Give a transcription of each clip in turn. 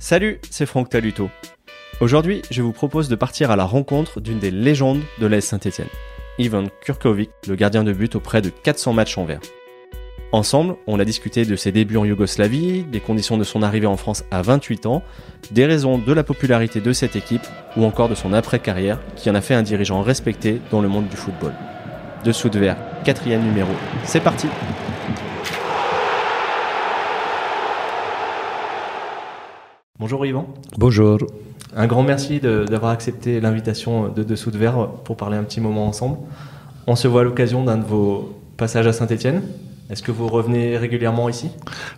Salut, c'est Franck Taluto. Aujourd'hui, je vous propose de partir à la rencontre d'une des légendes de l'AS Saint-Etienne, Ivan Kurkovic, le gardien de but auprès de 400 matchs en vert. Ensemble, on a discuté de ses débuts en Yougoslavie, des conditions de son arrivée en France à 28 ans, des raisons de la popularité de cette équipe ou encore de son après-carrière qui en a fait un dirigeant respecté dans le monde du football. Dessous de verre, quatrième numéro. C'est parti Bonjour Yvan. Bonjour. Un grand merci d'avoir accepté l'invitation de Dessous de Verre pour parler un petit moment ensemble. On se voit à l'occasion d'un de vos passages à Saint-Etienne. Est-ce que vous revenez régulièrement ici?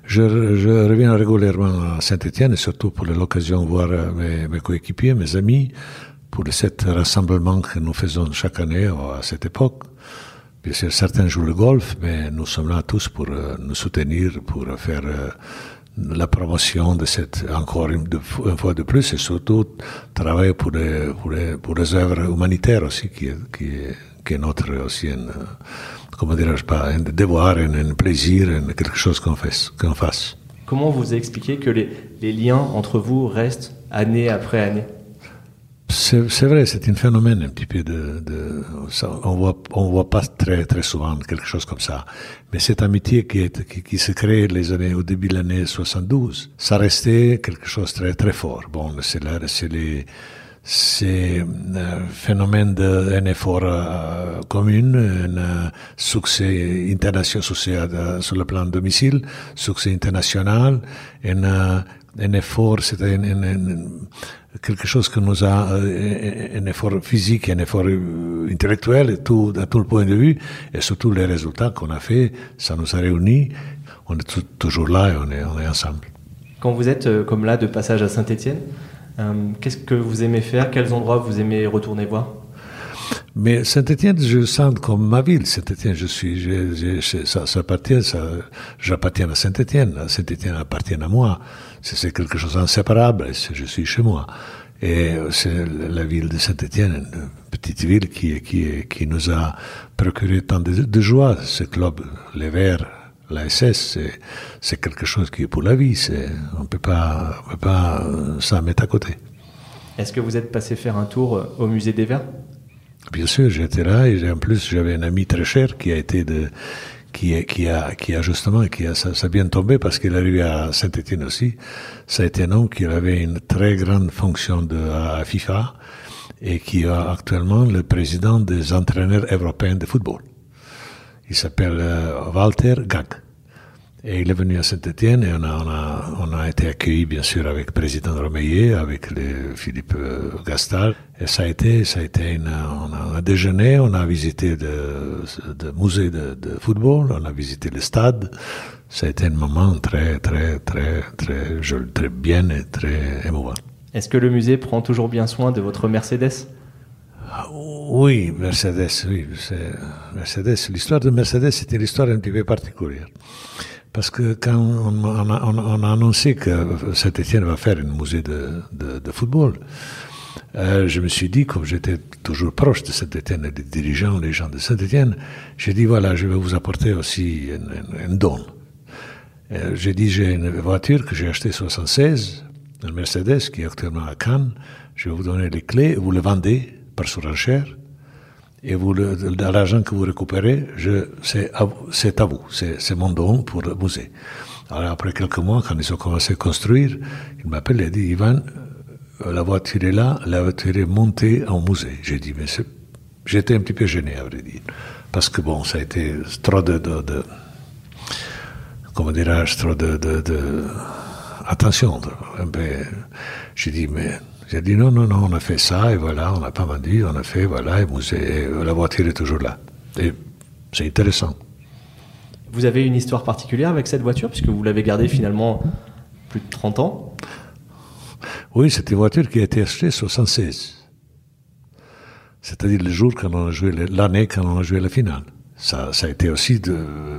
Je, reviens régulièrement à Saint-Etienne et surtout pour l'occasion de voir mes, mes, coéquipiers, mes amis, pour les sept rassemblements que nous faisons chaque année à cette époque. Bien sûr, certains jouent le golf, mais nous sommes là tous pour euh, nous soutenir, pour faire euh, la promotion de cette, encore une, fois de plus, et surtout travailler pour les, pour pour les œuvres humanitaires aussi, qui est, qui qui notre aussi, comment dirais-je pas, un devoir, un, plaisir, quelque chose qu'on fasse, qu'on fasse. Comment vous expliquez que les, les liens entre vous restent année après année? C'est vrai, c'est un phénomène un petit peu de, de on voit, on voit pas très très souvent quelque chose comme ça. Mais cette amitié qui, est, qui, qui se crée les années au début de l'année 72, ça restait quelque chose de très très fort. Bon, c'est là, c'est les c'est un euh, phénomène d'un effort euh, commun, un euh, succès international, succès sur le plan domicile, succès international, un, un effort, c'est un, un, quelque chose que nous a un effort physique, un effort intellectuel, et tout, à tout le point de vue, et surtout les résultats qu'on a fait, ça nous a réunis. On est toujours là et on est, on est ensemble. Quand vous êtes comme là de passage à Saint-Étienne, euh, qu'est-ce que vous aimez faire? Quels endroits vous aimez retourner voir? Mais Saint-Étienne, je sens comme ma ville. Saint-Étienne, je suis, je, je, ça, ça appartient, ça, j'appartiens à Saint-Étienne. Saint-Étienne appartient à moi. C'est quelque chose d'inséparable. Je suis chez moi. Et c'est la ville de Saint-Étienne, une petite ville qui, qui, qui nous a procuré tant de, de joie. Ce club, les Verts, la SS, c'est quelque chose qui est pour la vie. On ne peut pas, on peut pas s'en mettre à côté. Est-ce que vous êtes passé faire un tour au musée des Verts? Bien sûr, j'étais là et en plus j'avais un ami très cher qui a été de, qui, qui a, qui a justement, qui a, ça, ça bien tombé parce qu'il est arrivé à Saint-Étienne aussi. Ça a été un homme qui avait une très grande fonction de, à FIFA et qui est actuellement le président des entraîneurs européens de football. Il s'appelle euh, Walter Gag. Et il est venu à Saint-Etienne et on a, on, a, on a été accueillis bien sûr avec le président Romeillet, avec le Philippe euh, Gastal. Et ça a été, ça a été une, on, a, déjeuné, on a visité de, de musée de, de, football, on a visité le stade. Ça a été un moment très, très, très, très, joli, très bien et très émouvant. Est-ce que le musée prend toujours bien soin de votre Mercedes? Oui, Mercedes, oui. Mercedes, l'histoire de Mercedes, c'était l'histoire un petit peu particulière. Parce que quand on, a, on a, annoncé que Saint-Etienne va faire un musée de, football, euh, je me suis dit, comme j'étais toujours proche de Saint-Etienne et des dirigeants, les gens de Saint-Etienne, j'ai dit, voilà, je vais vous apporter aussi un, don. Euh, j'ai dit, j'ai une voiture que j'ai achetée en 76, un Mercedes qui est actuellement à Cannes, je vais vous donner les clés, vous le vendez par surenchère, et vous, l'argent que vous récupérez, c'est à, à vous, c'est mon don pour le musée. Alors après quelques mois, quand ils ont commencé à construire, il m'appelle et dit, Ivan, euh, la voiture est là, la voiture est montée en musée. J'ai dit, mais j'étais un petit peu gêné, à vrai dire. Parce que bon, ça a été trop de, de, de comment dirais-je, trop de, de, de attention. J'ai dit, mais j'ai dit non, non, non, on a fait ça et voilà, on n'a pas vendu, on a fait, voilà, et, musée, la voiture est toujours là. Et c'est intéressant. Vous avez une histoire particulière avec cette voiture, puisque vous l'avez gardée finalement plus de 30 ans? Oui, c'est une voiture qui a été achetée en 76. C'est-à-dire le jour quand on a joué, l'année quand on a joué la finale. Ça, ça a été aussi de,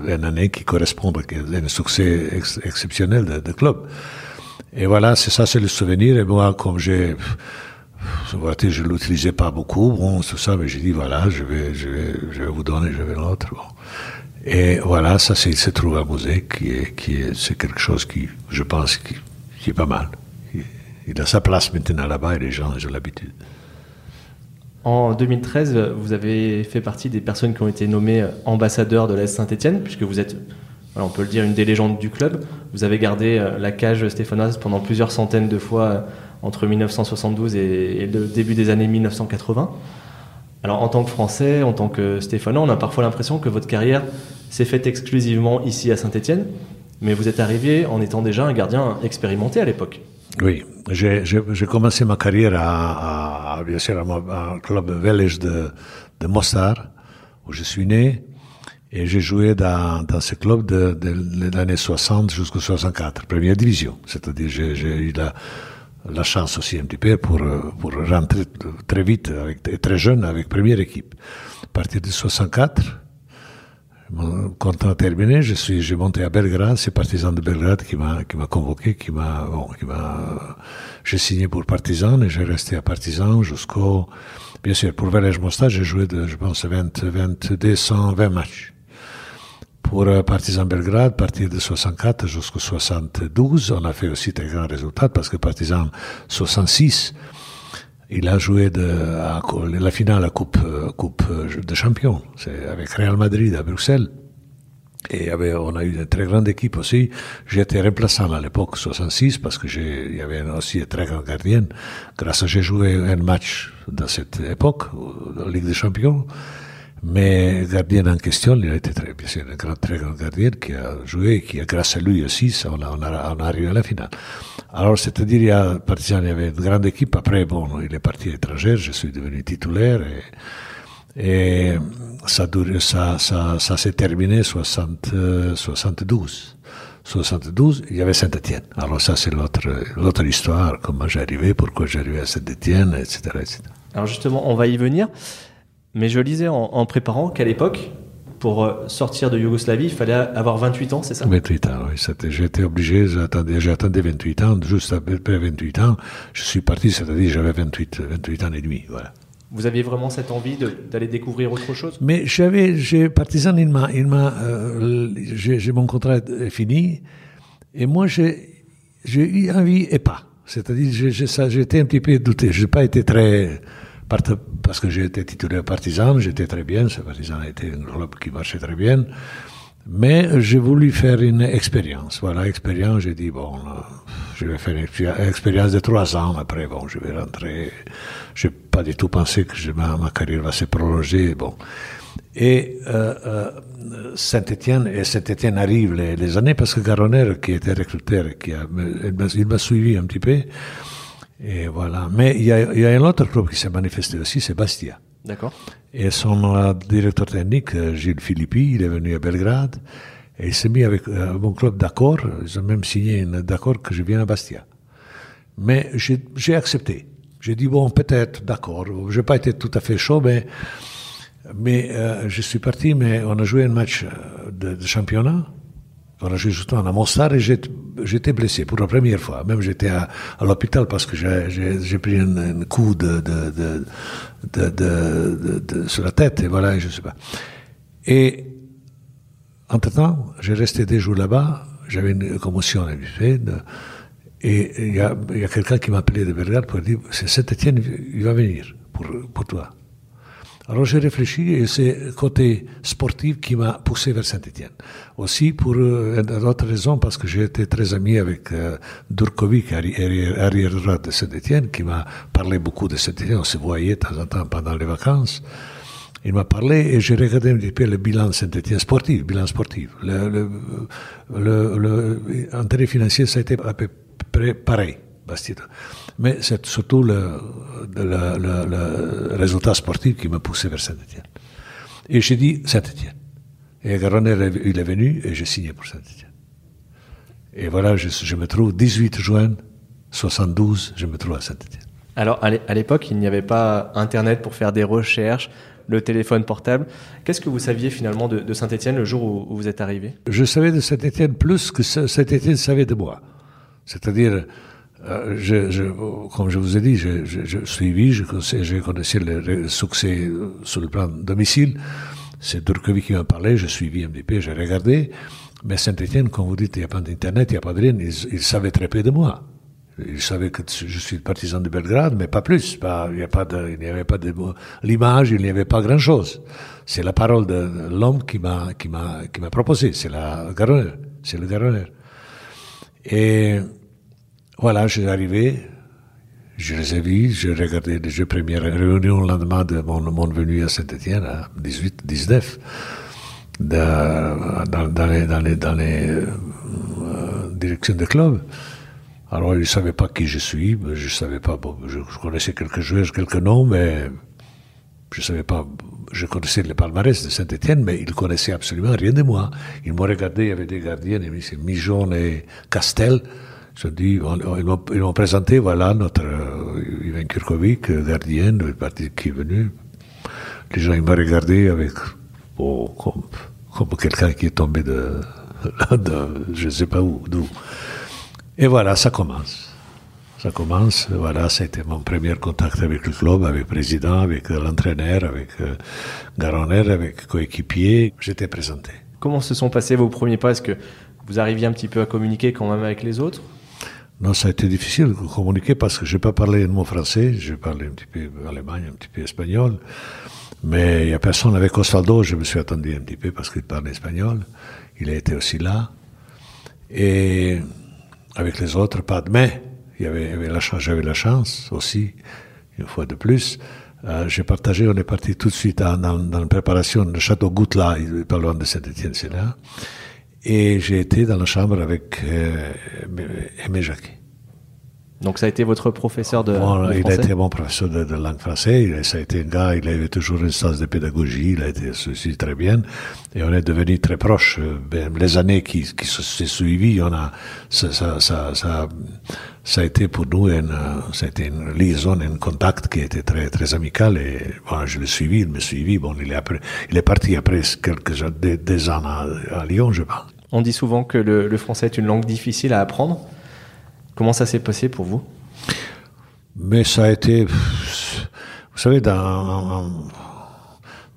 une année qui correspond à un succès exceptionnel de, de club. Et voilà, c'est ça, c'est le souvenir. Et moi, comme j'ai, je l'utilisais pas beaucoup, bon, tout ça, mais j'ai dit, voilà, je vais, je vais, je vais vous donner, je vais l'autre, bon. Et voilà, ça, c'est, se trouve à musée, qui est, qui est, c'est quelque chose qui, je pense, qui, est pas mal. Il a sa place maintenant là-bas et les gens ont l'habitude. En 2013, vous avez fait partie des personnes qui ont été nommées ambassadeurs de l'AS Saint-Etienne, puisque vous êtes, on peut le dire, une des légendes du club. Vous avez gardé euh, la cage stéphanoise pendant plusieurs centaines de fois euh, entre 1972 et, le début des années 1980. Alors en tant que Français, en tant que Stéphanois, on a parfois l'impression que votre carrière s'est faite exclusivement ici à Saint-Etienne, mais vous êtes arrivé en étant déjà un gardien expérimenté à l'époque. Oui, j'ai commencé ma carrière à, à bien sûr, à un club belge de, de où je suis né, et j'ai joué dans, dans ce club de, de, l'année 60 jusqu'au 64, première division. C'est-à-dire, j'ai eu la, la chance aussi un petit peu pour, pour rentrer très vite, avec, très jeune, avec première équipe. À partir de 64, quand on a terminé, je suis, j'ai monté à Belgrade, c'est Partizan de Belgrade qui m'a, qui m'a convoqué, qui m'a, bon, qui m'a, j'ai signé pour Partizan et j'ai resté à Partizan jusqu'au, bien sûr, pour Velej Mostar, j'ai joué de, je pense, 20, 22, 120 matchs. Pour euh, Partizan Belgrade, partir de 64 jusqu'au 72, on a fait aussi très grands résultats parce que Partizan 66, il a joué de, la finale à Coupe, euh, coupe euh, de Champions, c'est avec Real Madrid à Bruxelles. Et avait, on a eu une très grande équipe aussi. J'étais remplaçant à l'époque 66 parce que j'ai, il y avait aussi une très grande gardienne. Grâce à j'ai joué un match dans cette époque, la Ligue des Champions. Mais gardien en question, il a été très, bien sûr, un grand, très grand gardien qui a joué et qui, grâce à lui aussi, on a, on a, on a arrivé à la finale. Alors, c'est-à-dire, il y a, Partizan, il y avait une grande équipe. Après, bon, il est parti à l'étranger, je suis devenu titulaire et, et ça, ça, ça, ça s'est terminé 60, 72. 72, il y avait Saint-Etienne. Alors ça, c'est l'autre, l'autre histoire, comment j'arrivais, pourquoi j'arrivais à Saint-Etienne, etc., etc. Alors justement, on va y venir. Mais je lisais en, préparant qu'à l'époque, pour euh, sortir de Yougoslavie, il fallait avoir 28 ans, c'est ça? 28 ans, oui. J'étais obligé, j'attendais 28 ans, juste après 28 ans, je suis parti, c'est-à-dire j'avais 28, 28 ans et demi, voilà. Vous aviez vraiment cette envie d'aller découvrir autre chose? Mais j'avais, j'ai partisan, il m'a, il m'a, euh, j'ai mon contrat est fini, et moi j'ai, j'ai eu envie et pas. C'est-à-dire, j'étais un petit peu douté. Je n'ai pas été très parce que j'étais titulaire partisan, j'étais très bien, ce partisan était un club qui marchait très bien, mais j'ai voulu faire une expérience. Voilà, expérience, j'ai dit, bon, je vais faire une expérience de trois ans, après, bon, je vais rentrer. Je n'ai pas du tout pensé que ma, carrière va se prolonger, bon. Et euh, euh, Saint-Étienne, et Saint-Étienne arrive les, les, années, parce que Garonner, qui était recruteur, qui a, il m'a suivi un petit peu, et voilà. Mais il y a, il y a un autre club qui s'est manifesté aussi, c'est Bastia. D'accord. Et son euh, directeur technique, euh, Gilles Philippi, il est venu à Belgrade et il s'est mis avec euh, mon club d'accord. Ils ont même signé un d'accord que je vienne à Bastia. Mais j'ai accepté. J'ai dit, bon, peut-être, d'accord. Je n'ai pas été tout à fait chaud, mais, mais je suis parti, mais on a joué un match de, de championnat. Joué justement à j'étais blessé pour la première fois. Même j'étais à, à l'hôpital parce que j'ai pris un, coup de, de, de, sur la tête et voilà, je sais pas. Et entre-temps, j'ai resté des jours là-bas, j'avais une commotion habituelle et il y a, a quelqu'un qui m'a appelé de Belgrade pour dire, c'est Saint-Etienne, il va venir pour, pour toi. Alors j'ai réfléchi et c'est le côté sportif qui m'a poussé vers Saint-Etienne. Aussi pour euh, une autre raison, parce que j'ai été très ami avec euh, Durkovic, arrière de Saint-Etienne, qui m'a parlé beaucoup de Saint-Etienne. On se voyait de temps en temps pendant les vacances. Il m'a parlé et j'ai regardé un petit peu le bilan Saint-Etienne sportif, bilan sportif. Le, le, le, le, intérêt financier, ça a été à peu près pareil. Bastida. Mais c'est surtout le, le, le, le, résultat sportif qui m'a poussé vers Saint-Etienne. Et j'ai dit Saint-Etienne. Et Garonner, il est venu et j'ai signé pour Saint-Etienne. Et voilà, je, je, me trouve 18 juin 72, je me trouve à Saint-Etienne. Alors, à l'époque, il n'y avait pas Internet pour faire des recherches, le téléphone portable. Qu'est-ce que vous saviez finalement de, de Saint-Etienne le jour où, où, vous êtes arrivé? Je savais de Saint-Etienne plus que Saint-Etienne savait de moi. C'est-à-dire, euh, je, je, comme je vous ai dit, je, je, je suivi, je connaissais, connaissais le, succès euh, sur le plan domicile. C'est Durkovic qui m'a parlé, je suivi peu, j'ai regardé. Mais Saint-Etienne, comme vous dites, il n'y a pas d'Internet, il n'y a pas de rien, ils, ils, savaient très peu de moi. Il savait que je suis partisan de Belgrade, mais pas plus. Pas, il n'y avait pas de l'image, il n'y avait pas grand-chose. C'est la parole de l'homme qui m'a qui m'a qui m'a proposé. C'est la Garonne, c'est le Garonne. Et voilà, je suis arrivé. Je les ai vus, j'ai regardé les jeux premières réunions le lendemain de mon, mon venue à Saint-Etienne, à 18, 19, de, dans, dans, les, dans les, dans les euh, directions de club. Alors, ils ne savaient pas qui je suis, je savais pas, bon, je, connaissais quelques joueurs, quelques noms, mais je savais pas, je connaissais les palmarès de Saint-Etienne, mais ils connaissaient absolument rien de moi. Ils m'ont regardé, il y avait des gardiens, Mijon et Castel. Je dis, ils m'ont présenté, voilà, notre euh, Ivan Kurkovic, gardien, le parti qui est venu. Les gens, ils m'ont regardé avec, oh, comme, quelqu'un qui est tombé de, de je ne sais pas où, d'où. Et voilà, ça commence. Ça commence, voilà, c'était mon premier contact avec le club, avec le président, avec l'entraîneur, avec euh, Garonner, avec coéquipier. J'étais présenté. Comment se sont passés vos premiers pas? Est-ce que vous arriviez un petit peu à communiquer quand même avec les autres? Non, ça a été difficile de communiquer parce que je n'ai pas parlé un mot français, je parlais un petit peu allemand, un petit peu espagnol. Mais il n'y a personne avec Osvaldo, je me suis attendu un petit peu parce qu'il parlait espagnol. Il a été aussi là. Et avec les autres, pas de mais. Il y avait, la j'avais la chance aussi, une fois de plus. Euh, j'ai partagé, on est parti tout de suite dans, dans, la préparation, le château Goutla, loin de Saint-Étienne, c'est là. Et j'ai été dans la chambre avec euh, Aimé Jacquet. Donc ça a été votre professeur de, français Il a été mon professeur de, langue française. Ça a été un gars, il avait toujours une sens de pédagogie. Il a été aussi très bien. Et on est devenu très proches. Ben, les années qui, qui se sont suivies, on a, ça, ça, ça, ça, ça a été pour nous une, a été une liaison, un contact qui était très, très amical. Et bon, je l'ai suivi, il me suivi. Bon, il est, après, il est parti après quelques des, des ans à, à, Lyon, je pense. On dit souvent que le, le français est une langue difficile à apprendre. Comment ça s'est passé pour vous? Mais ça a été, vous savez, dans,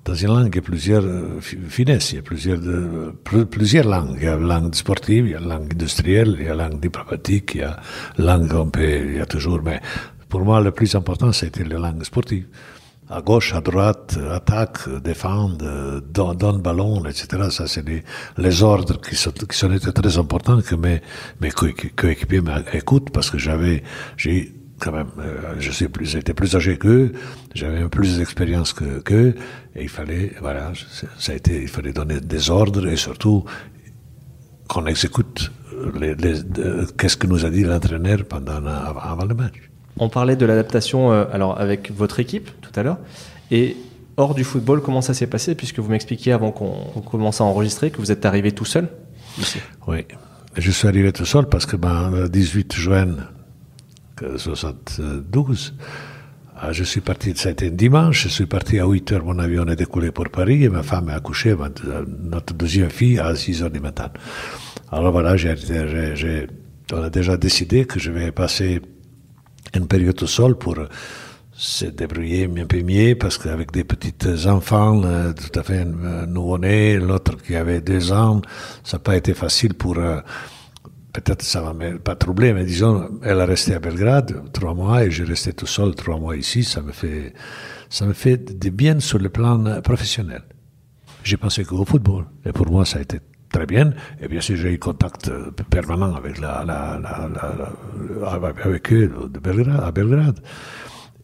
une langue, il y a plusieurs euh, finesses, il y a plusieurs, plusieurs langues. Il y a la langue sportive, il y a la langue industrielle, il y a la langue diplomatique, il y a la langue on peut, il y a toujours, mais pour moi, le plus important, c'était la langue sportive à gauche, à droite, attaque, défendre, donne, ballon, etc. Ça, c'est les, les, ordres qui sont, qui sont très importants que mes, mes coéquipiers m'écoutent parce que j'avais, j'ai quand même, euh, je sais plus, j'étais plus âgé qu'eux, j'avais plus d'expérience que qu'eux, et il fallait, voilà, ça a été, il fallait donner des ordres et surtout qu'on exécute les, les, qu'est-ce que nous a dit l'entraîneur pendant, avant le match. On parlait de l'adaptation euh, alors avec votre équipe tout à l'heure. Et hors du football, comment ça s'est passé Puisque vous m'expliquiez avant qu'on commence à enregistrer que vous êtes arrivé tout seul. Oui, je suis arrivé tout seul parce que ben, le 18 juin 1972, euh, je suis parti, c'était un dimanche, je suis parti à 8 heures, mon avion est décollé pour Paris et ma femme a accouché, notre deuxième fille, à 6 heures du matin. Alors voilà, on a déjà décidé que je vais passer une période au sol pour se débrouiller un peu mieux parce qu'avec des petits enfants euh, tout à fait euh, nouveau-nés, l'autre qui avait deux ans, ça n'a pas été facile pour... Euh, peut-être ça va pas troubler, mais disons, elle a resté à Belgrade trois mois et j'ai resté tout seul trois mois ici. Ça me fait, ça me fait du bien sur le plan professionnel. J'ai pensé qu'au football. Et pour moi, ça a été très bien. Et bien sûr, j'ai eu contact euh, permanent avec, la, la, la, avec eux de Belgrade, à Belgrade.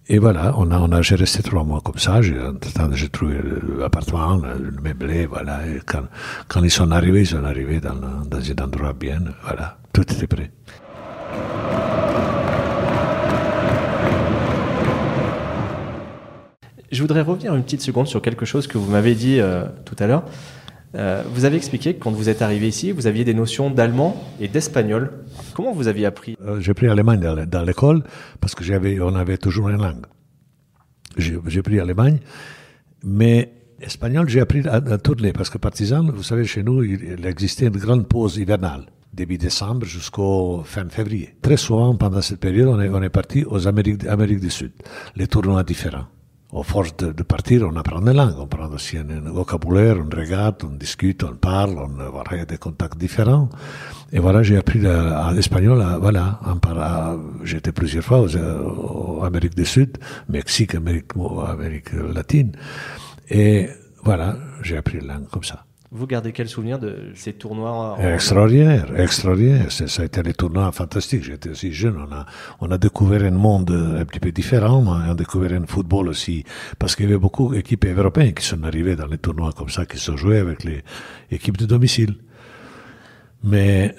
Et voilà, on a, on a, j'ai resté trois mois comme ça. J'ai, j'ai trouvé l'appartement, le meublé, voilà. Et quand, quand ils sont arrivés, ils sont arrivés dans, dans un endroit bien, voilà. Tout était prêt. Je voudrais revenir une petite seconde sur quelque chose que vous m'avez dit euh, tout à l'heure. Euh, vous avez expliqué que quand vous êtes arrivé ici, vous aviez des notions d'allemand et d'espagnol. Comment vous aviez appris euh, J'ai pris l'allemagne dans l'école parce que j'avais, on avait toujours une langue. J'ai pris l'allemagne, mais espagnol, j'ai appris à, tourner parce que partisan, vous savez, chez nous, il, existait une grande pause hivernale début décembre jusqu'au fin février. Très souvent, pendant cette période, on est, on est parti aux Amériques, Amériques du Sud, les tournois différents au force de, de, partir, on apprend des langues, on prend aussi un, un, vocabulaire, on regarde, on discute, on parle, on voilà, des contacts différents. Et voilà, j'ai appris l'espagnol, voilà, j'étais plusieurs fois aux, Amérique du Sud, Mexique, Amérique, Amérique latine. Et voilà, j'ai appris la langue comme ça. Vous gardez quel souvenir de ces tournois Extraordinaire, extraordinaire. Ça a été des tournois fantastiques. J'étais aussi jeune. On a, on a découvert un monde un petit peu différent. On a découvert un football aussi. Parce qu'il y avait beaucoup d'équipes européennes qui sont arrivées dans les tournois comme ça, qui sont joués avec les équipes de domicile. Mais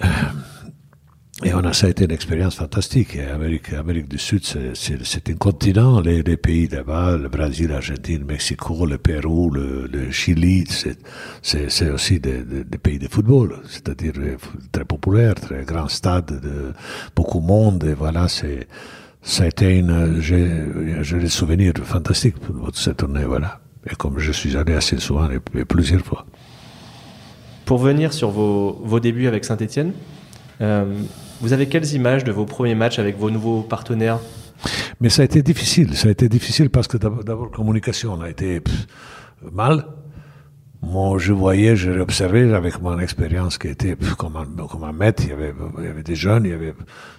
et on a, ça a été une expérience fantastique. Amérique, Amérique du Sud, c'est un continent. Les, les pays là-bas, le Brésil, l'Argentine, le Mexico, le Pérou, le, Chili, c'est aussi des, des, pays de football. C'est-à-dire très populaire, très grand stade, de beaucoup de monde. Et voilà, c'est ça a été une. J'ai des souvenirs fantastiques pour cette tournée. Voilà. Et comme je suis allé assez souvent et plusieurs fois. Pour venir sur vos, vos débuts avec Saint-Etienne, euh, vous avez quelles images de vos premiers matchs avec vos nouveaux partenaires? Mais ça a été difficile. Ça a été difficile parce que d'abord, la communication a été mal. Moi, je voyais, je observé avec mon expérience qui était comme un, comme un maître. Il y, avait, il y avait des jeunes, il y avait,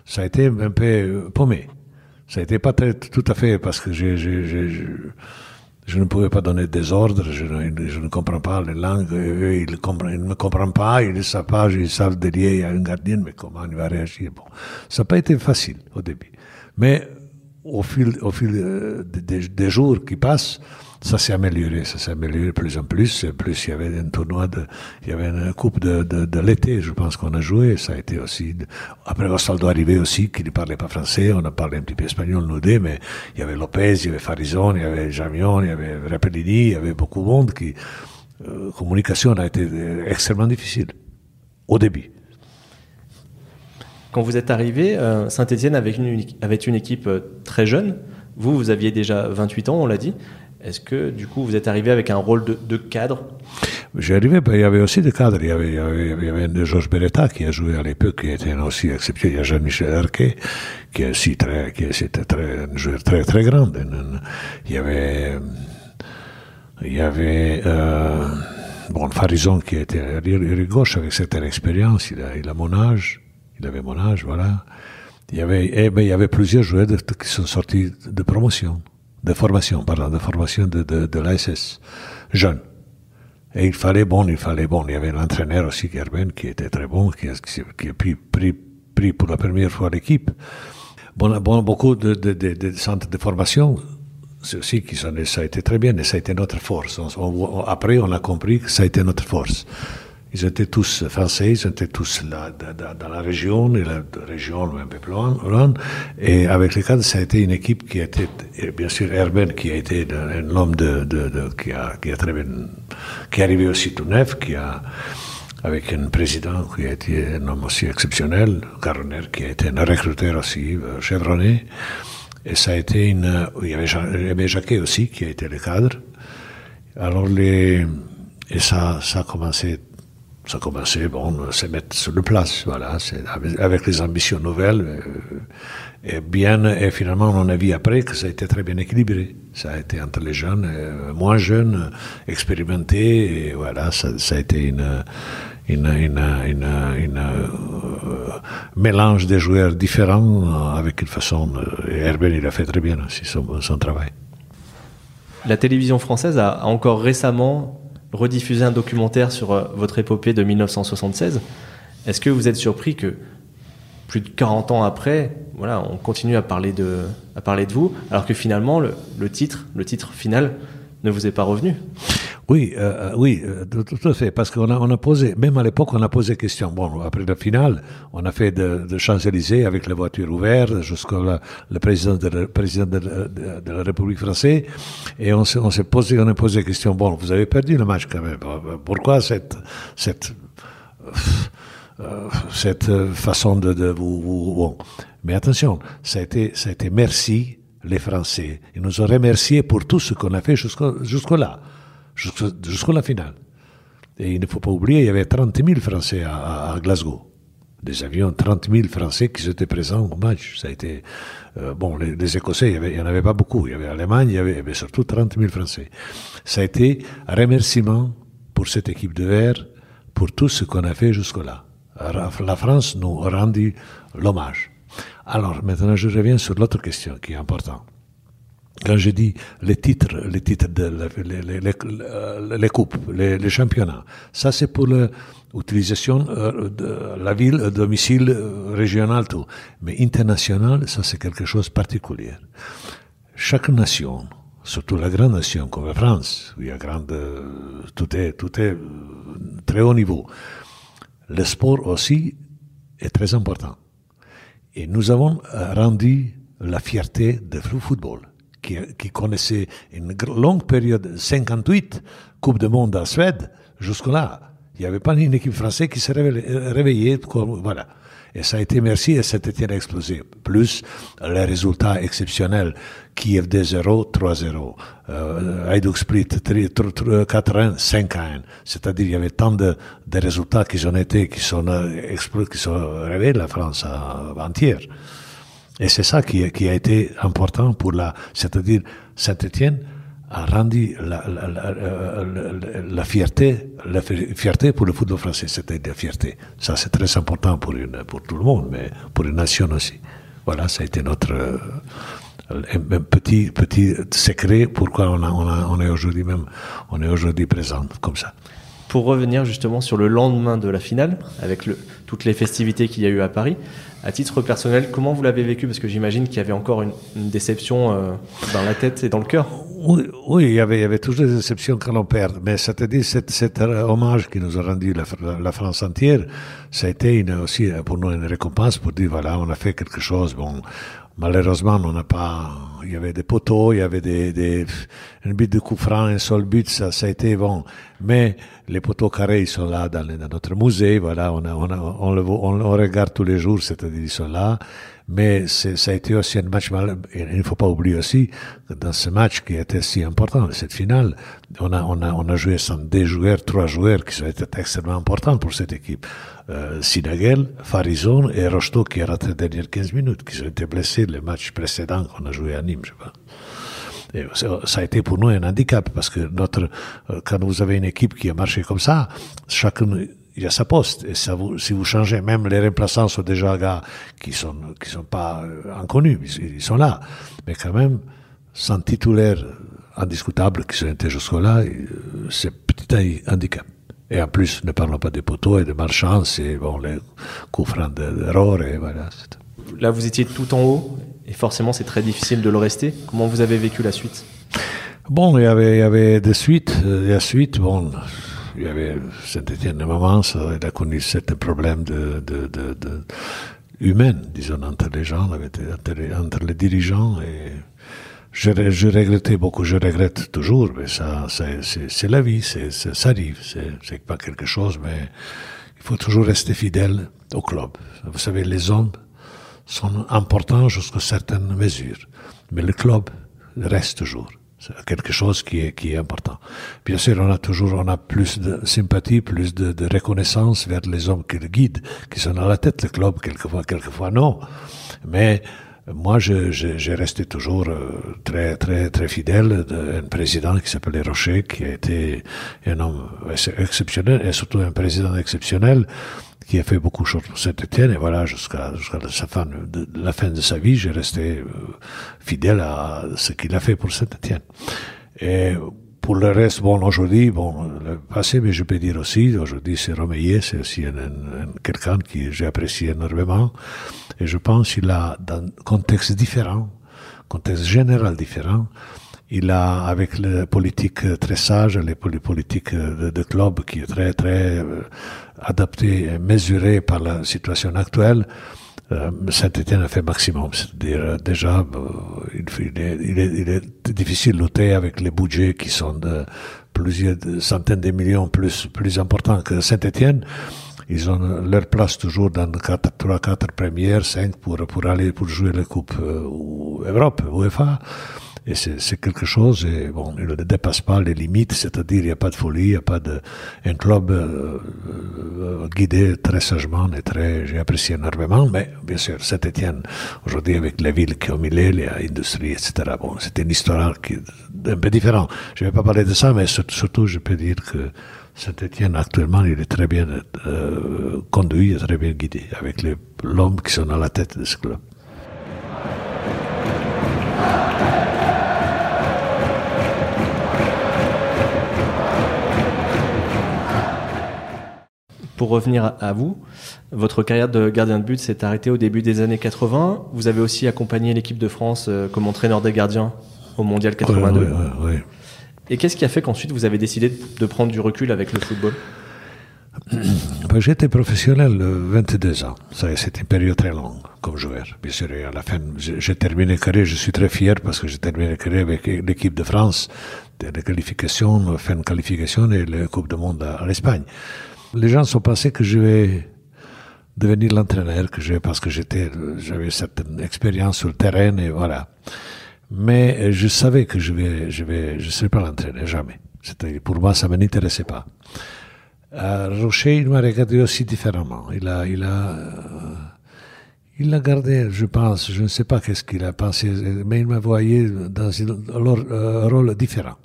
ça a été un peu paumé. Ça a été pas très, tout à fait parce que j'ai, je ne pouvais pas donner des ordres, je ne, comprends pas les langues, eux, ils, ne me comprennent pas, ils ne savent pas, ils savent derrière, il y a un gardien, mais comment il va réagir? Bon, ça n'a pas été facile au début. Mais au fil, au fil euh, des jours qui passent, ça s'est amélioré, ça s'est amélioré de plus en plus. Plus il y avait un tournoi de, il y avait une coupe de, de, de l'été, je pense qu'on a joué. Ça a été aussi. Après Osvaldo arrivé aussi, qui ne parlait pas français. On a parlé un petit peu espagnol nous deux, mais il y avait Lopez, il y avait Farizon, il y avait Jamion, il y avait Rapellini, il y avait beaucoup de monde qui. Euh, communication a été extrêmement difficile au début. Quand vous êtes arrivé, euh, Saint-Etienne avait une, avait une équipe euh, très jeune. Vous, vous aviez déjà 28 ans, on l'a dit. Est-ce que du coup vous êtes arrivé avec un rôle de, cadre? J'ai arrivé, ben, il y avait aussi des cadres. Il y avait, il y avait, y avait Georges Beretta qui a joué à l'époque, qui était aussi exceptionnel. Il y a Jean-Michel Arquet, qui est aussi très, qui était très, un joueur très très grand. Il y avait, il y avait euh, bon Farison qui était à gauche avec certaine expérience. Il a, mon âge, il avait mon âge, voilà. Il y avait, eh ben, il y avait plusieurs joueurs qui sont sortis de promotion de formation, pardon, de formation de, de, de l'ASS, jeune. Et il fallait bon, il fallait bon. Il y avait l'entraîneur aussi, Gerben, qui était très bon, qui a, qui a pris, pris, pris pour la première fois l'équipe. Bon, bon, beaucoup de, de, centres de formation, c'est aussi qui sont, ça a été très bien, et ça a été notre force. Après, on a compris que ça a été notre force. Ils étaient tous français, ils étaient tous là, dans la région, et la région un peu plus loin. Et avec les cadres, ça a été une équipe qui était, bien sûr, Herben, qui a été un homme de, de, de, qui a, qui a très bien, qui est arrivé aussi tout neuf, qui a, avec un président qui a été un homme aussi exceptionnel, Garonner, qui a été un recruteur aussi euh, chevronné. Et ça a été une, il y avait, avait Jacquet aussi, qui a été le cadre. Alors les, et ça, ça a commencé ça commençait, bon, se mettre sur le place, voilà, avec, avec les ambitions nouvelles, euh, et bien, et finalement, on a vu après que ça a été très bien équilibré. Ça a été entre les jeunes, euh, moins jeunes, expérimentés, voilà, ça, a été une, une, une, une, euh, mélange de joueurs différents avec une façon, et Herben, il a fait très bien aussi son travail. La télévision française a encore récemment rediffuser un documentaire sur euh, votre épopée de 1976. Est-ce que vous êtes surpris que plus de 40 ans après, on continue à parler de, vous, alors que finalement le, le titre, le titre final, ne vous est pas revenu Oui, euh, oui, euh, tout, à fait, parce qu'on a, on a posé, même à l'époque, on a posé question. Bon, après la finale, on a fait de, de Champs-Élysées avec les voitures ouvertes jusqu'au le président de, le président de, de, de, la République française, et on s'est, on s'est posé, on a posé question. Bon, vous avez perdu le match quand même. Pourquoi cette, cette euh, cette façon de, de vous, vous, bon. Mais attention, ça a été, ça a été merci les Français. Ils nous ont remerciés pour tout ce qu'on a fait jusqu'au là, jusqu'à la finale. Et il ne faut pas oublier, il y avait 30 000 Français à, Glasgow. des avions, 30 000 Français qui étaient présents au match. Ça a été euh, bon, les, Écossais, il y, en avait pas beaucoup. Il y avait l'Allemagne, il y avait, surtout 30 000 Français. Ça a été un remerciement pour cette équipe de verre, pour tout ce qu'on a fait jusque-là. La France nous a rendu l'hommage. Alors, maintenant, je reviens sur l'autre question qui est importante. Quand je dis les titres, les titres de les, les, les coupes, les, championnats, ça c'est pour l'utilisation euh, de la ville, domicile euh, régional, tout. Mais international, ça c'est quelque chose de particulier. Chaque nation, surtout la grande nation comme la France, où il y a grande, euh, tout est, tout est très haut niveau. Le sport aussi est très important. Et nous avons rendu la fierté de football qui, connaissait une longue période, 58 Coupe du Monde en Suède, jusque-là, il n'y avait pas une équipe française qui s'est réveillée. Voilà. Et ça a été merci et a été explosé. Plus les résultats exceptionnels. Kiev 2-0, 3-0. Euh, Hajduk Split 4-1, 5-1. C'est-à-dire il y avait tant de, de résultats qui ont été, qui sont, euh, qui sont révélés la France entière. Et c'est ça qui, qui, a été important pour la, c'est-à-dire Saint-Étienne a rendu la, la, la, la, fierté, la fierté pour le football français, c'était la fierté. Ça, c'est très important pour, une, pour tout le monde, mais pour une nation aussi. Voilà, ça a été notre euh, petit, petit secret pourquoi on, a, on est aujourd'hui même, on est aujourd'hui présent comme ça. Pour revenir justement sur le lendemain de la finale, avec le, toutes les festivités qu'il y a eu à Paris, à titre personnel, comment vous l'avez vécu? Parce que j'imagine qu'il y avait encore une, déception euh, dans la tête et dans le cœur. Oui, oui, il y avait, il y avait toujours des déceptions quand on perd. Mais c'est-à-dire, cet, cet hommage qui nous a rendu la, la, France entière, ça a été une, aussi pour nous une récompense pour dire, voilà, on a fait quelque chose. Bon, malheureusement, on n'a pas, il y avait des poteaux, il y avait des, des une but de coup franc, un seul but, ça, ça a été bon. Mais les poteaux carrés, ils sont là dans, notre musée, voilà, on, a, on, a, on, le, on, regarde tous les jours, c'est-à-dire ils sont là. Mais ça a été aussi un match mal, il ne faut pas oublier aussi, dans ce match qui était si important, cette finale, on a, on a, on a joué sans deux joueurs, trois joueurs qui été extrêmement importants pour cette équipe. Euh, Sinagel, Farizon et Rocheteau qui a raté les dernières 15 minutes, qui ont été blessés les matchs précédents qu'on a joué à Nîmes, je pense ça a été pour nous un handicap parce que notre, euh, quand vous avez une équipe qui a marché comme ça, chacun il a sa poste. Et ça vous, si vous changez, même les remplaçants sont déjà gars qui sont, qui sont pas euh, inconnus, ils, sont là. Mais quand même, sans titulaire indiscutable qui été jusque-là, euh, c'est petit handicap. Et en plus, ne parlons pas des poteaux et des marchands, c'est bon, les coups francs d'erreur et voilà. Là, vous étiez tout en haut et forcément, c'est très difficile de le rester. Comment vous avez vécu la suite? Bon, il y avait, il y avait des suites. Euh, la suite, bon, il y avait Saint-Étienne de moment, il a connu ce problème de, de, de, de disons, entre les gens, entre, les dirigeants. Et je, je, regrettais beaucoup, je regrette toujours, mais ça, c'est la vie, c'est ça arrive, c'est pas quelque chose, mais il faut toujours rester fidèle au club. Vous savez, les hommes sont importants jusqu'à certaines mesures. Mais le club reste toujours. Quelque chose qui est, qui est important. Bien sûr, on a toujours, on a plus de sympathie, plus de, de reconnaissance vers les hommes qui le guident, qui sont à la tête du club, quelquefois, quelquefois non. Mais, moi, j'ai je, je, resté toujours euh, très, très, très fidèle d'un président qui s'appelait Rocher, qui a été un homme exceptionnel, et surtout un président exceptionnel, qui a fait beaucoup de choses pour Saint-Etienne, et voilà, jusqu'à jusqu'à sa fin de, la fin de sa vie, j'ai resté euh, fidèle à ce qu'il a fait pour Saint-Etienne. Et pour le reste, bon, aujourd'hui, bon, le passé, mais je peux dire aussi, aujourd'hui, c'est Romeyer, c'est aussi un, un, quelqu'un qui j'ai apprécié énormément, et je pense qu'il a, dans un contexte différent, contexte général différent, il a, avec les politiques très sages, les politiques de, de club qui est très, très euh, adapté et mesuré par la situation actuelle, euh, Saint-Etienne a fait maximum. C'est-à-dire, euh, déjà, euh, il, est, il, est, il, est, difficile de lutter avec les budgets qui sont de plusieurs centaines de millions plus, plus importants que Saint-Etienne. Ils ont leur place toujours dans 3, 4 premières, 5 pour, pour aller pour jouer la Coupe euh, Europe, UEFA. Et c'est quelque chose, et bon, il ne dépasse pas les limites, c'est-à-dire il n'y a pas de folie, il n'y a pas de... Un club euh, euh, guidé très sagement et très... J'ai apprécié énormément, mais bien sûr, Saint-Etienne, aujourd'hui avec les villes qui ont mis l'industrie, etc., bon, c'était une histoire qui est un peu différente. Je ne vais pas parler de ça, mais surtout, je peux dire que Saint-Etienne, actuellement, il est très bien euh, conduit très bien guidé, avec l'homme qui sont à la tête de ce club. Pour revenir à vous, votre carrière de gardien de but s'est arrêtée au début des années 80. Vous avez aussi accompagné l'équipe de France euh, comme entraîneur des gardiens au Mondial 82. Oui, oui, Et qu'est-ce qui a fait qu'ensuite vous avez décidé de prendre du recul avec le football? Ben, J'étais professionnel 22 ans. C'était une période très longue comme joueur. Bien sûr, à la fin, j'ai terminé carrière. Je suis très fier parce que j'ai terminé carrière avec l'équipe de France, de qualifications, fin de qualification et la Coupe du Monde à l'Espagne les gens sont pensés que je vais devenir l'entraîneur, que je, parce que j'étais, j'avais certaine expérience sur le terrain et voilà. Mais je savais que je vais, je vais, je serais pas l'entraîneur, jamais. C'était, pour moi, ça ne m'intéressait pas. Euh, Rocher, il m'a regardé aussi différemment. Il a, il a, euh, il l'a gardé, je pense, je ne sais pas qu'est-ce qu'il a pensé, mais il m'a voyé dans un euh, rôle différent.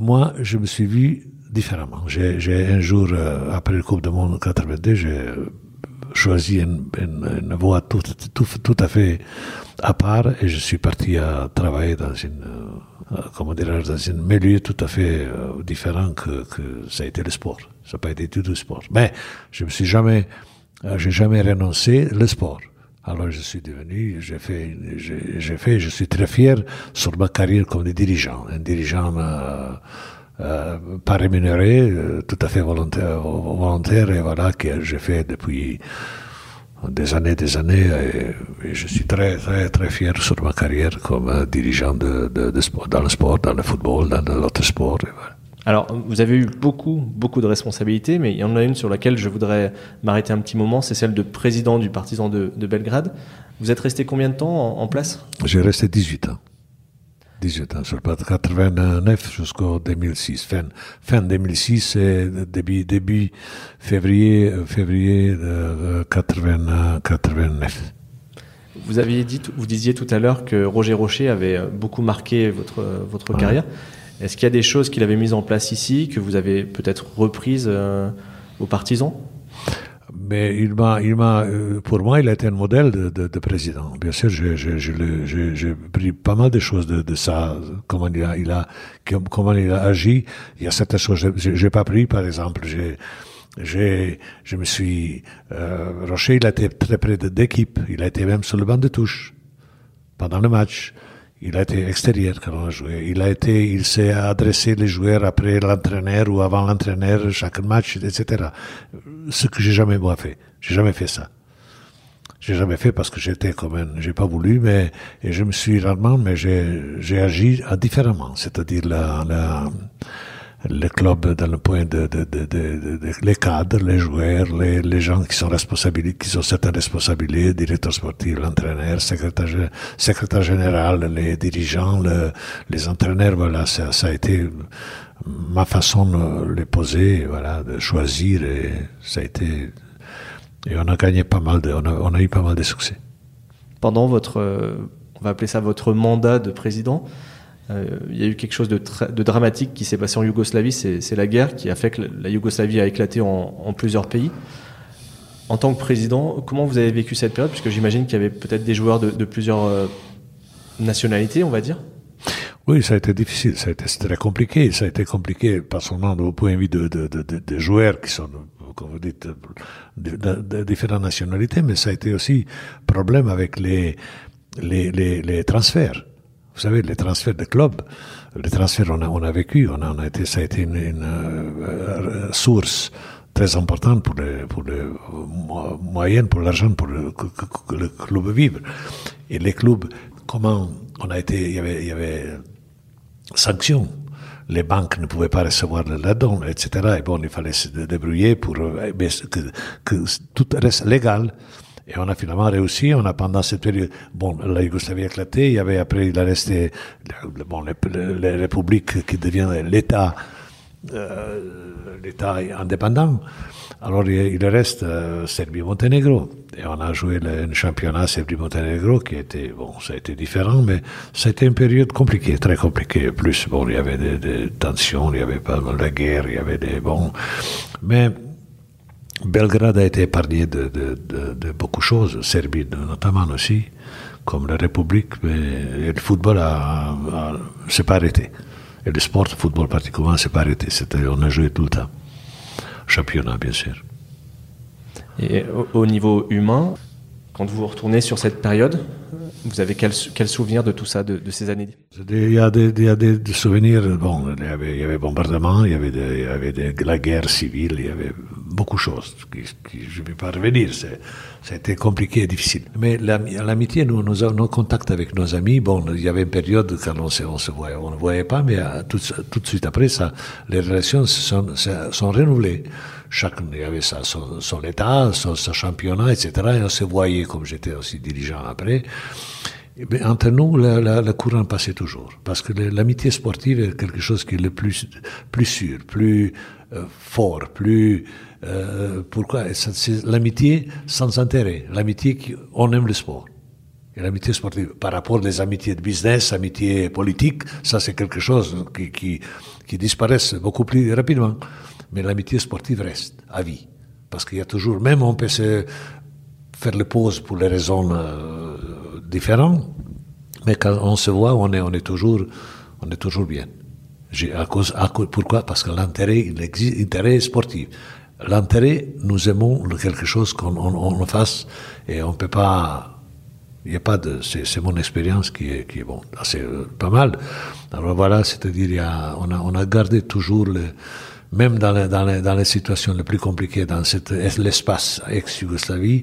Moi, je me suis vu différemment. J'ai un jour, euh, après le Coupe du Monde 82, j'ai euh, choisi une, voie tout, tout, tout, à fait à part et je suis parti à travailler dans une, euh, comment dans un milieu tout à fait différent que, que ça a été le sport. Ça n'a pas été tout le sport. Mais je me suis jamais, j'ai jamais renoncé le sport. Alors je suis devenu, j'ai fait, j'ai fait, je suis très fier sur ma carrière comme dirigeant, un dirigeant euh, pas rémunéré, euh, tout à fait volontaire, volontaire et voilà, que j'ai fait depuis des années, des années, et, je suis très, très, très fier sur ma carrière comme dirigeant de, de, sport, dans le sport, dans le football, dans l'autre sport. Alors, vous avez eu beaucoup, beaucoup de responsabilités, mais il y en a une sur laquelle je voudrais m'arrêter un petit moment, c'est celle de président du partisan de, Belgrade. Vous êtes resté combien de temps en place? J'ai resté 18 ans. 18 ans, sur 89 jusqu'au 2006. Fin, fin 2006 et début, début février, février 89. Vous aviez dit, vous disiez tout à l'heure que Roger Rocher avait beaucoup marqué votre, votre carrière. Est-ce qu'il y a des choses qu'il avait mises en place ici que vous avez peut-être reprises euh, aux partisans? Mais il m'a, il m'a, euh, pour moi, il a été un modèle de, de, de président. Bien sûr, j'ai, j'ai, pris pas mal de choses de, de ça, comment il a, il a, comment il a agi. Il y a certaines choses, j'ai, j'ai pas pris, par exemple, j'ai, j'ai, je me suis, euh, Rocher, il a été très près d'équipe. Il a été même sur le banc de touche pendant le match. Il a été extérieur quand on a joué. Il a été, il s'est adressé les joueurs après l'entraîneur ou avant l'entraîneur chaque match, etc. Ce que j'ai jamais moi fait. J'ai jamais fait ça. J'ai jamais fait parce que j'étais comme un, j'ai pas voulu, mais, et je me suis rarement, mais j'ai, j'ai agi différemment. C'est-à-dire la, la, le club dans le point de, de, de, de, les cadres, les joueurs, les, les gens qui sont responsables, qui ont certaines responsabilités, directeur sportif, l'entraîneur, secrétaire, secrétaire général, les dirigeants, le, les entraîneurs, voilà, ça, ça a été ma façon de les poser, voilà, de choisir et ça a été, et on a gagné pas mal de, on a, eu pas mal de succès. Pendant votre, on va appeler ça votre mandat de président, il y a eu quelque chose de, de dramatique qui s'est passé en Yougoslavie, c'est la guerre qui a fait que la Yougoslavie a éclaté en, en, plusieurs pays. En tant que président, comment vous avez vécu cette période? Puisque j'imagine qu'il y avait peut-être des joueurs de, de plusieurs euh, nationalités, on va dire. Oui, ça a été difficile, ça a été très compliqué. Ça a été compliqué, pas seulement au point de vue de, de, de, de joueurs qui sont, comme vous dites, de, différentes nationalités, mais ça a été aussi problème avec les, les, les, les transferts. Vous savez, les transferts de clubs, les transferts, on a, on a vécu, on a, on a été, ça a été une, une euh, source très importante pour les, pour les moyens, pour l'argent, pour le, que, le club vive. Et les clubs, comment on a été, il y avait, il y avait sanctions. les banques ne pouvaient pas recevoir la don, etc. Et bon, il fallait se débrouiller pour euh, que, que tout reste légal. Et on a finalement réussi. On a pendant cette période, bon, la Yougoslavie a éclaté. Il y avait après, il a resté, bon, les, les républiques qui deviennent l'État, euh, l'État indépendant. Alors il, reste euh, Serbie-Monténégro. Et on a joué le, championnat Serbie-Monténégro qui était, bon, ça a été différent, mais été une période compliquée, très compliquée. Plus, bon, il y avait des, tensions, il y avait pas de guerre, il y avait des, bon, mais Belgrade a été épargné de, de, beaucoup de choses, Serbie notamment aussi, comme la République, mais le football a, s'est pas arrêté. Et le sport, le football particulièrement, s'est pas arrêté. on a joué tout le temps. Championnat, bien sûr. Et au, niveau humain, quand vous retournez sur cette période, vous avez quel, quel souvenir de tout ça, de, ces années? Il y a des, il y a des, souvenirs. Bon, il y avait, il y avait bombardement, il y avait, il y avait la guerre civile, il y avait beaucoup de choses qui, je ne vais pas revenir. C'était compliqué et difficile. Mais l'amitié, nous, nous avons nos contacts avec nos amis. Bon, il y avait une période quand on on se voyait, on ne voyait pas, mais euh, tout, tout de suite après ça, les relations sont, sont renouvelées. Chacun avait sa, son, état, son, championnat, etc. Et on se voyait, comme j'étais aussi dirigeant après. Mais entre nous, la, la, courant passait toujours. Parce que l'amitié sportive est quelque chose qui est le plus, plus sûr, plus euh, fort, plus... Euh, pourquoi? C'est l'amitié sans intérêt. L'amitié qui... On aime le sport. Et l'amitié sportive, par rapport aux amitiés de business, amitié politique, ça c'est quelque chose qui, qui, disparaissent beaucoup plus rapidement mais l'amitié sportive reste à vie. Parce qu'il y a toujours, même on peut se faire les pauses pour les raisons euh, différentes, mais quand on se voit, on est, on est, toujours, on est toujours bien. Pourquoi? Parce que l'intérêt, l'intérêt sportif. L'intérêt, nous aimons quelque chose qu'on on, fasse et on ne peut pas. Il n'y a pas de. C'est mon expérience qui est, qui est bon. C'est euh, pas mal. Alors voilà, c'est-à-dire, on a, on a gardé toujours le même dans les, dans, les, situations les plus compliquées dans l'espace ex-Yougoslavie,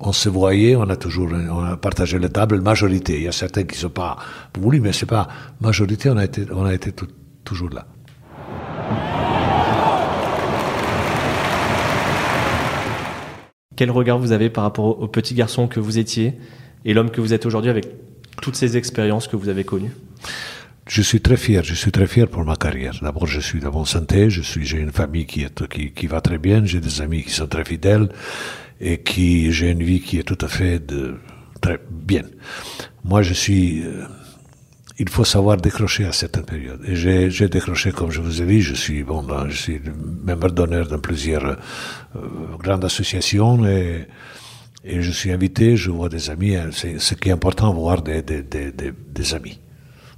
on se voyait, on a toujours on a partagé les tables, majorité. Il y a certains qui ne sont pas voulu, mais c'est pas majorité, on a été, on a été toujours là. Quel regard vous avez par rapport au petit garçon que vous étiez et l'homme que vous êtes aujourd'hui avec toutes ces expériences que vous avez connues? Je suis très fier, je suis très fier pour ma carrière. D'abord, je suis de bonne santé, je suis, j'ai une famille qui qui, qui va très bien, j'ai des amis qui sont très fidèles et qui, j'ai une vie qui est tout à fait très bien. Moi, je suis, euh, il faut savoir décrocher à certaines périodes. Et j'ai, décroché, comme je vous ai dit, je suis, bon, ben, je suis membre d'honneur dans plusieurs euh, grandes associations et, je suis invité, je vois des amis. C'est, ce qui est important, voir des, des amis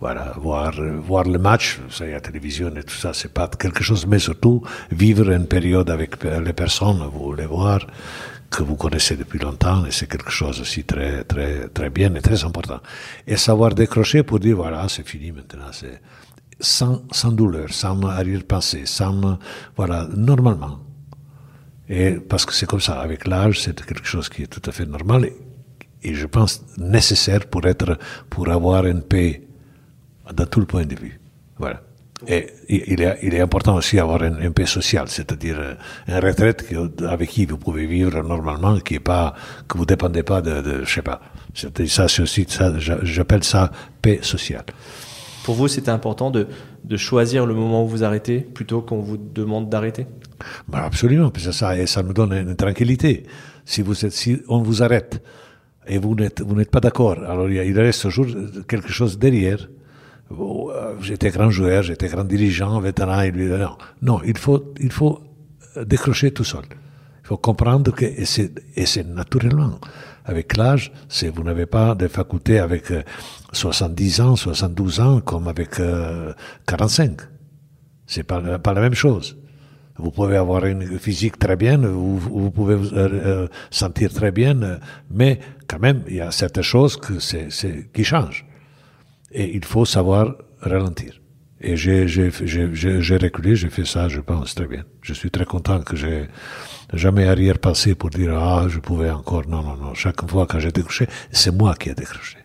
voilà, voir, voir le match, ça y la télévision et tout ça, c'est pas quelque chose, mais surtout vivre une période avec les personnes, vous les voir, que vous connaissez depuis longtemps, et c'est quelque chose aussi très, très, très bien et très important. Et savoir décrocher pour dire, voilà, c'est fini maintenant, c'est sans, sans douleur, sans arrière-pensée, sans, voilà, normalement. Et parce que c'est comme ça, avec l'âge, c'est quelque chose qui est tout à fait normal et, et je pense nécessaire pour être, pour avoir une paix de tout le point de vue. Voilà. Et il est, il est important aussi d'avoir un, paix social, c'est-à-dire euh, une retraite avec qui vous pouvez vivre normalement, qui est pas, que vous dépendez pas de, de je sais pas. Ça, c'est aussi, ça, j'appelle ça paix sociale. Pour vous, c'était important de, de, choisir le moment où vous arrêtez plutôt qu'on vous demande d'arrêter? Bah Absolument, parce que ça, et ça nous donne une tranquillité. Si, vous êtes, si on vous arrête et vous n'êtes, vous n'êtes pas d'accord, alors il reste toujours quelque chose derrière euh, j'étais grand joueur, j'étais grand dirigeant, vétéran, et lui, non, non, il faut, il faut décrocher tout seul. Il faut comprendre que, et c'est naturellement, avec l'âge, c'est vous n'avez pas de facultés avec 70 euh, ans, 72 ans, comme avec 45. Euh, c'est pas, pas la même chose. Vous pouvez avoir une physique très bien, vous, pouvez vous sentir très bien, mais quand même, il y a certaines choses que c'est, qui changent. Et il faut savoir ralentir. Et j'ai, j'ai, j'ai, j'ai reculé, j'ai fait ça, je pense, très bien. Je suis très content que j'ai jamais arrière-pensé pour dire, ah, je pouvais encore. Non, non, non. Chaque fois que j'ai décroché, c'est moi qui ai décroché.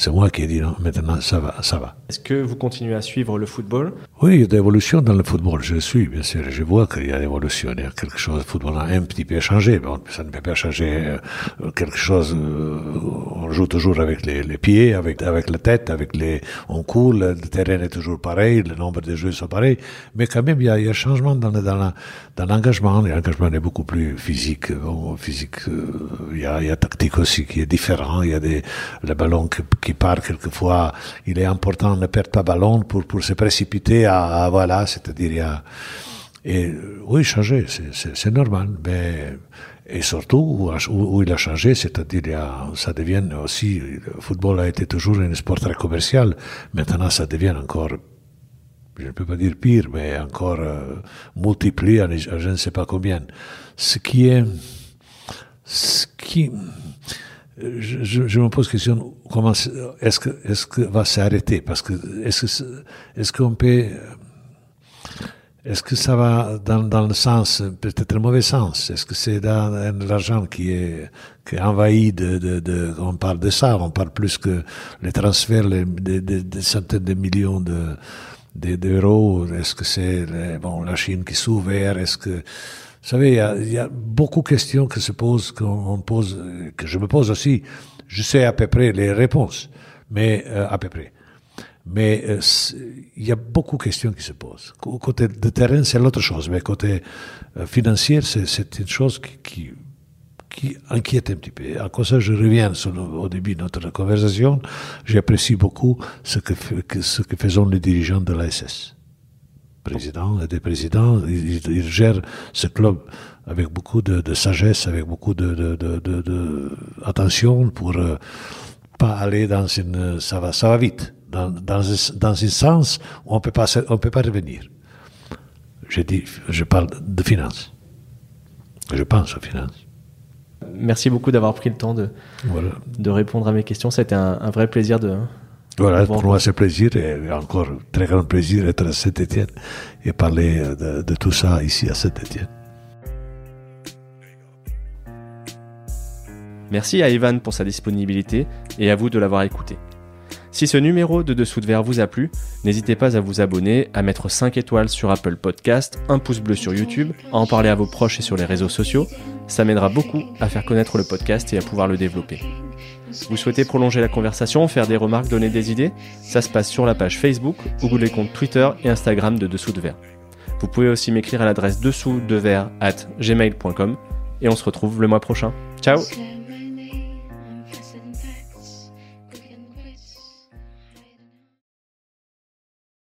C'est moi qui ai dit non, maintenant ça va, ça va. Est-ce que vous continuez à suivre le football? Oui, il y a des évolutions dans le football. Je suis, bien sûr. Je vois qu'il y a des évolutions. Il y a quelque chose. Le football a un petit peu changé. Bon, ça ne peut pas changer euh, quelque chose. euh, on joue toujours avec les, les pieds, avec, avec la tête, avec les, on court. Le terrain est toujours pareil. Le nombre de jeux sont pareils. Mais quand même, il y a, il y a changement dans, le- dans, la- dans l'engagement. L'engagement est beaucoup plus physique. Bon, physique, euh, il y a, il y a tactique aussi qui est différent. Il y a des, le ballon qui, qui part quelquefois. Il est important de ne perdre pas ballon pour, pour se précipiter à, à- voilà, c'est-à-dire, a, et euh, oui, changer, c'est- normal. Mais, et surtout, où, il a changé, c'est-à-dire, ça devient aussi, le football a été toujours un sport très commercial. Maintenant, ça devient encore je ne peux pas dire pire, mais encore euh, multiplié à, à je ne sais pas combien. Ce qui est, ce qui, je, je, me pose question, comment est-ce que, est-ce que va s'arrêter? Parce que est-ce que, est-ce qu'on peut, est-ce que ça va dans, dans le sens, peut-être le mauvais sens? Est-ce que c'est dans, l'argent qui est, qui est envahi de, de, de, on parle de ça, on parle plus que les transferts, les, des, des- des centaines de millions de, de- d'euros. Est-ce que c'est bon, la Chine qui s'ouvre? Est-ce que, vous savez, il y, y a beaucoup de questions que se posent, qu'on on pose, que je me pose aussi. Je sais à peu près les réponses, mais euh, à peu près. Mais euh, il y a beaucoup de questions qui se posent. Cô- Côté de terrain, c'est l'autre chose, mais côté euh, financier, c'est, une chose qui, qui, qui inquiète un petit peu. À de ça, je reviens sur le- au début de notre conversation. J'apprécie beaucoup ce que- ce que faisons les dirigeants de l'ASS. Président et des présidents, ils, gèrent ce club avec beaucoup de, de sagesse, avec beaucoup de, attention pour euh, pas aller dans une, ça va, ça va vite, dans, dans, un- dans un sens où on peut pas, on peut pas revenir. Je dis, je parle de finances. Je pense aux finances. Merci beaucoup d'avoir pris le temps de, Voilà. de répondre à mes questions. C'était un, un vrai plaisir de. Voilà, pour moi c'est plaisir et encore très grand plaisir d'être à Saint-Étienne et parler de, de tout ça ici à Saint-Étienne. Merci à Evan pour sa disponibilité et à vous de l'avoir écouté. Si ce numéro de Dessous de Verre vous a plu, n'hésitez pas à vous abonner, à mettre 5 étoiles sur Apple Podcast, un pouce bleu sur YouTube, à en parler à vos proches et sur les réseaux sociaux. Ça m'aidera beaucoup à faire connaître le podcast et à pouvoir le développer. Vous souhaitez prolonger la conversation, faire des remarques, donner des idées? Ça se passe sur la page Facebook ou les comptes Twitter et Instagram de Dessous de Verre. Vous pouvez aussi m'écrire à l'adresse dessous de at gmail.com et on se retrouve le mois prochain. Ciao